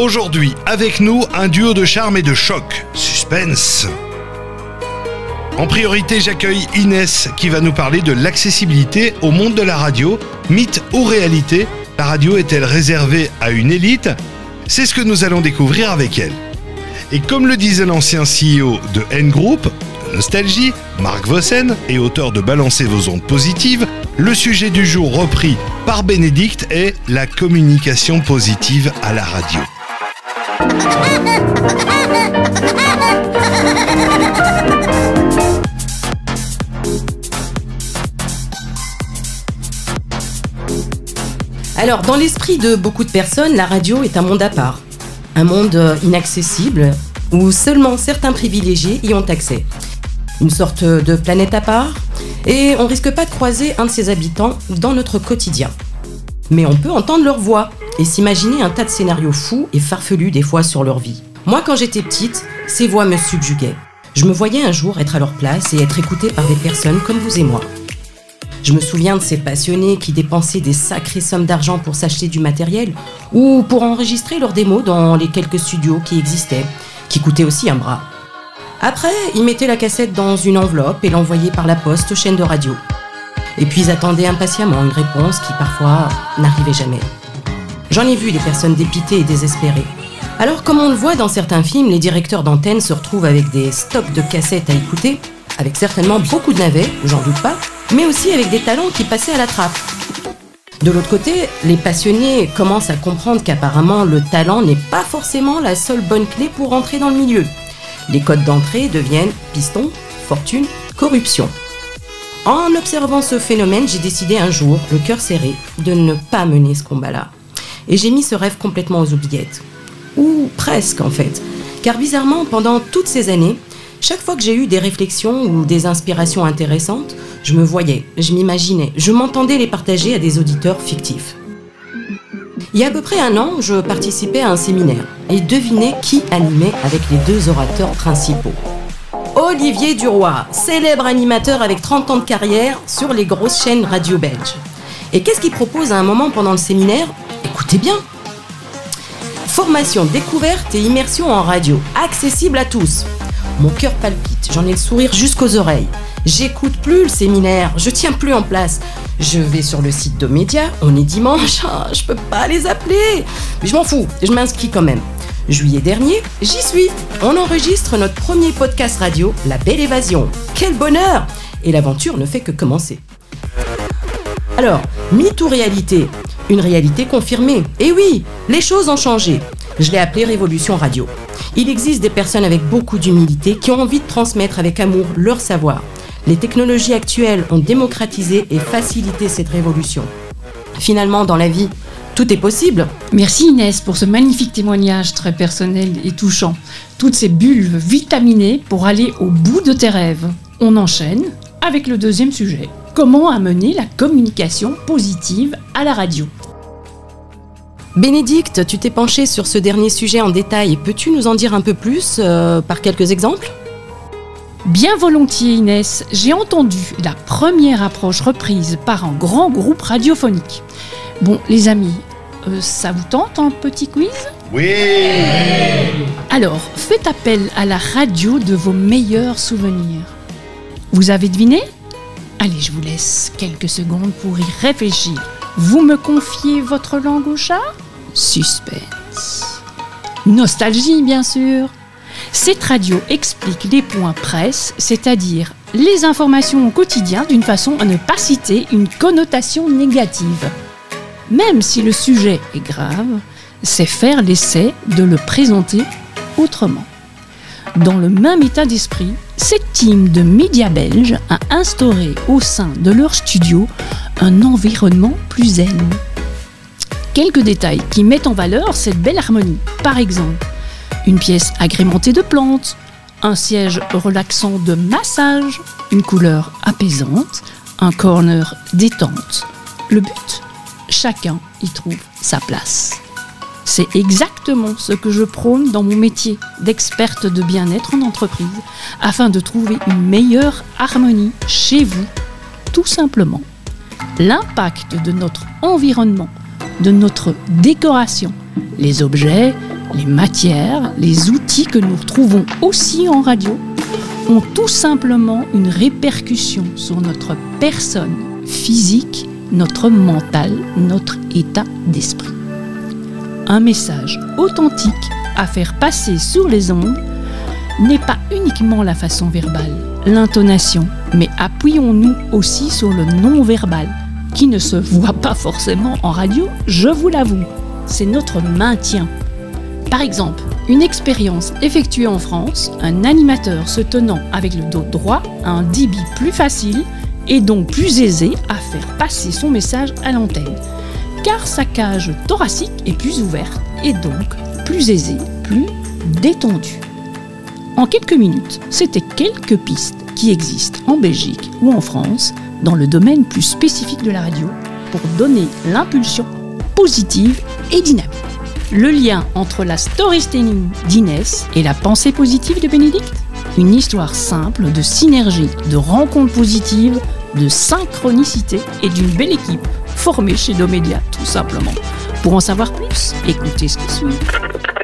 Aujourd'hui, avec nous, un duo de charme et de choc. Suspense. En priorité, j'accueille Inès qui va nous parler de l'accessibilité au monde de la radio. Mythe ou réalité La radio est-elle réservée à une élite? C'est ce que nous allons découvrir avec elle. Et comme le disait l'ancien CEO de N Group, Nostalgie, Marc Vossen et auteur de Balancer vos ondes positives, le sujet du jour repris par Bénédicte est la communication positive à la radio. Alors, dans l'esprit de beaucoup de personnes, la radio est un monde à part. Un monde euh, inaccessible où seulement certains privilégiés y ont accès. Une sorte de planète à part et on risque pas de croiser un de ses habitants dans notre quotidien. Mais on peut entendre leur voix et s'imaginer un tas de scénarios fous et farfelus des fois sur leur vie. Moi, quand j'étais petite, ces voix me subjuguaient. Je me voyais un jour être à leur place et être écoutée par des personnes comme vous et moi. Je me souviens de ces passionnés qui dépensaient des sacrées sommes d'argent pour s'acheter du matériel ou pour enregistrer leurs démos dans les quelques studios qui existaient, qui coûtaient aussi un bras. Après, ils mettaient la cassette dans une enveloppe et l'envoyaient par la poste aux chaînes de radio. Et puis ils attendaient impatiemment une réponse qui parfois n'arrivait jamais. J'en ai vu des personnes dépitées et désespérées. Alors comme on le voit dans certains films, les directeurs d'antenne se retrouvent avec des stocks de cassettes à écouter, avec certainement beaucoup de navets, j'en doute pas, mais aussi avec des talents qui passaient à la trappe. De l'autre côté, les passionnés commencent à comprendre qu'apparemment le talent n'est pas forcément la seule bonne clé pour entrer dans le milieu. Les codes d'entrée deviennent piston, fortune, corruption. En observant ce phénomène, j'ai décidé un jour, le cœur serré, de ne pas mener ce combat-là. Et j'ai mis ce rêve complètement aux oubliettes. Ou presque en fait. Car bizarrement, pendant toutes ces années, chaque fois que j'ai eu des réflexions ou des inspirations intéressantes, je me voyais, je m'imaginais, je m'entendais les partager à des auditeurs fictifs. Il y a à peu près un an, je participais à un séminaire et devinez qui animait avec les deux orateurs principaux. Olivier Duroy, célèbre animateur avec 30 ans de carrière sur les grosses chaînes radio belges. Et qu'est-ce qu'il propose à un moment pendant le séminaire? Écoutez bien. Formation découverte et immersion en radio, accessible à tous. Mon cœur palpite, j'en ai le sourire jusqu'aux oreilles. J'écoute plus le séminaire, je tiens plus en place. Je vais sur le site de Média, on est dimanche, ah, je peux pas les appeler. Mais je m'en fous, je m'inscris quand même. Juillet dernier, j'y suis. On enregistre notre premier podcast radio, La Belle Évasion. Quel bonheur Et l'aventure ne fait que commencer. Alors, mythe ou réalité Une réalité confirmée. Et oui, les choses ont changé. Je l'ai appelé Révolution Radio. Il existe des personnes avec beaucoup d'humilité qui ont envie de transmettre avec amour leur savoir. Les technologies actuelles ont démocratisé et facilité cette révolution. Finalement, dans la vie, tout est possible. Merci Inès pour ce magnifique témoignage très personnel et touchant. Toutes ces bulles vitaminées pour aller au bout de tes rêves. On enchaîne avec le deuxième sujet. Comment amener la communication positive à la radio? Bénédicte, tu t'es penchée sur ce dernier sujet en détail. Peux-tu nous en dire un peu plus euh, par quelques exemples? Bien volontiers Inès, j'ai entendu la première approche reprise par un grand groupe radiophonique. Bon les amis, euh, ça vous tente un petit quiz? Oui Alors, faites appel à la radio de vos meilleurs souvenirs. Vous avez deviné? Allez, je vous laisse quelques secondes pour y réfléchir. Vous me confiez votre langue au chat? Suspense. Nostalgie, bien sûr. Cette radio explique les points presse, c'est-à-dire les informations au quotidien d'une façon à ne pas citer une connotation négative. Même si le sujet est grave, c'est faire l'essai de le présenter autrement. Dans le même état d'esprit, cette team de médias belges a instauré au sein de leur studio un environnement plus zen. Quelques détails qui mettent en valeur cette belle harmonie. Par exemple, une pièce agrémentée de plantes, un siège relaxant de massage, une couleur apaisante, un corner détente. Le but Chacun y trouve sa place. C'est exactement ce que je prône dans mon métier d'experte de bien-être en entreprise, afin de trouver une meilleure harmonie chez vous, tout simplement. L'impact de notre environnement, de notre décoration, les objets, les matières, les outils que nous retrouvons aussi en radio ont tout simplement une répercussion sur notre personne physique, notre mental, notre état d'esprit. Un message authentique à faire passer sur les ondes n'est pas uniquement la façon verbale, l'intonation, mais appuyons-nous aussi sur le non-verbal, qui ne se voit pas forcément en radio, je vous l'avoue. C'est notre maintien. Par exemple, une expérience effectuée en France, un animateur se tenant avec le dos droit a un débit plus facile et donc plus aisé à faire passer son message à l'antenne, car sa cage thoracique est plus ouverte et donc plus aisée, plus détendue. En quelques minutes, c'était quelques pistes qui existent en Belgique ou en France dans le domaine plus spécifique de la radio pour donner l'impulsion positive et dynamique. Le lien entre la storytelling d'Inès et la pensée positive de Bénédicte Une histoire simple de synergie, de rencontres positives, de synchronicité et d'une belle équipe formée chez Domédia tout simplement. Pour en savoir plus, écoutez ce qui suit.